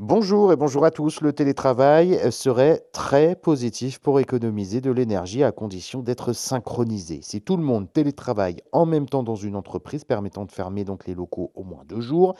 Bonjour et bonjour à tous. Le télétravail serait très positif pour économiser de l'énergie à condition d'être synchronisé. Si tout le monde télétravaille en même temps dans une entreprise permettant de fermer donc les locaux au moins deux jours,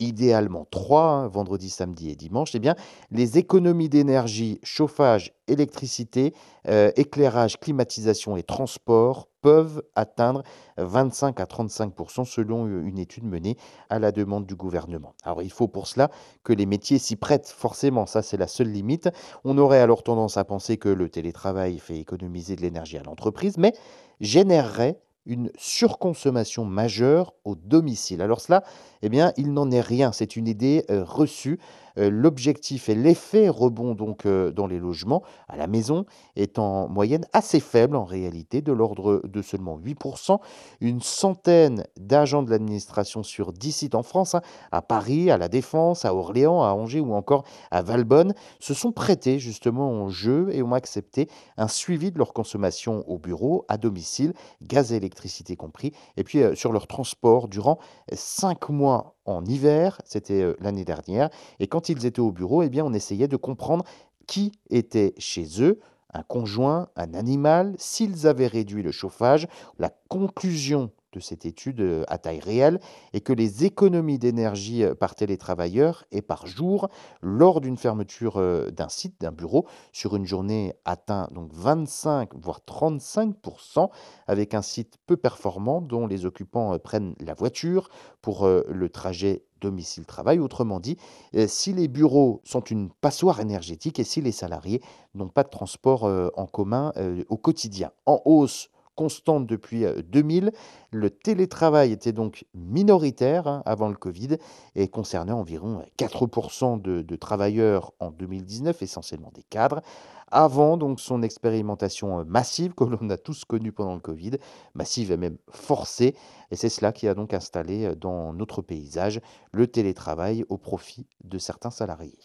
idéalement trois, hein, vendredi, samedi et dimanche, eh bien, les économies d'énergie, chauffage, électricité, euh, éclairage, climatisation et transport peuvent atteindre 25 à 35% selon euh, une étude menée à la demande du gouvernement. Alors il faut pour cela que les métiers s'y prêtent forcément, ça c'est la seule limite. On aurait alors tendance à penser que le télétravail fait économiser de l'énergie à l'entreprise, mais générerait une surconsommation majeure au domicile. Alors cela, eh bien, il n'en est rien, c'est une idée euh, reçue. Euh, L'objectif et l'effet rebond donc euh, dans les logements à la maison est en moyenne assez faible en réalité, de l'ordre de seulement 8%. Une centaine d'agents de l'administration sur 10 sites en France, hein, à Paris, à La Défense, à Orléans, à Angers ou encore à Valbonne, se sont prêtés justement au jeu et ont accepté un suivi de leur consommation au bureau, à domicile, gaz et électricité compris, et puis euh, sur leur transport durant 5 mois en hiver, c'était euh, l'année dernière, et quand ils étaient au bureau, eh bien on essayait de comprendre qui était chez eux, un conjoint, un animal, s'ils avaient réduit le chauffage. La conclusion de cette étude euh, à taille réelle est que les économies d'énergie euh, par télétravailleur et par jour lors d'une fermeture euh, d'un site, d'un bureau, sur une journée atteint donc 25 voire 35% avec un site peu performant dont les occupants prennent la voiture pour le trajet domicile-travail. Autrement dit, si les bureaux sont une passoire énergétique et si les salariés n'ont pas de transport en commun au quotidien. En hausse constante depuis 2000. Le télétravail était donc minoritaire hein, avant le Covid et concernait environ 4% de, de travailleurs en 2019, essentiellement des cadres, avant donc son expérimentation massive que l'on a tous connue pendant le Covid, massive et même forcée. Et c'est cela qui a donc installé dans notre paysage le télétravail au profit de certains salariés.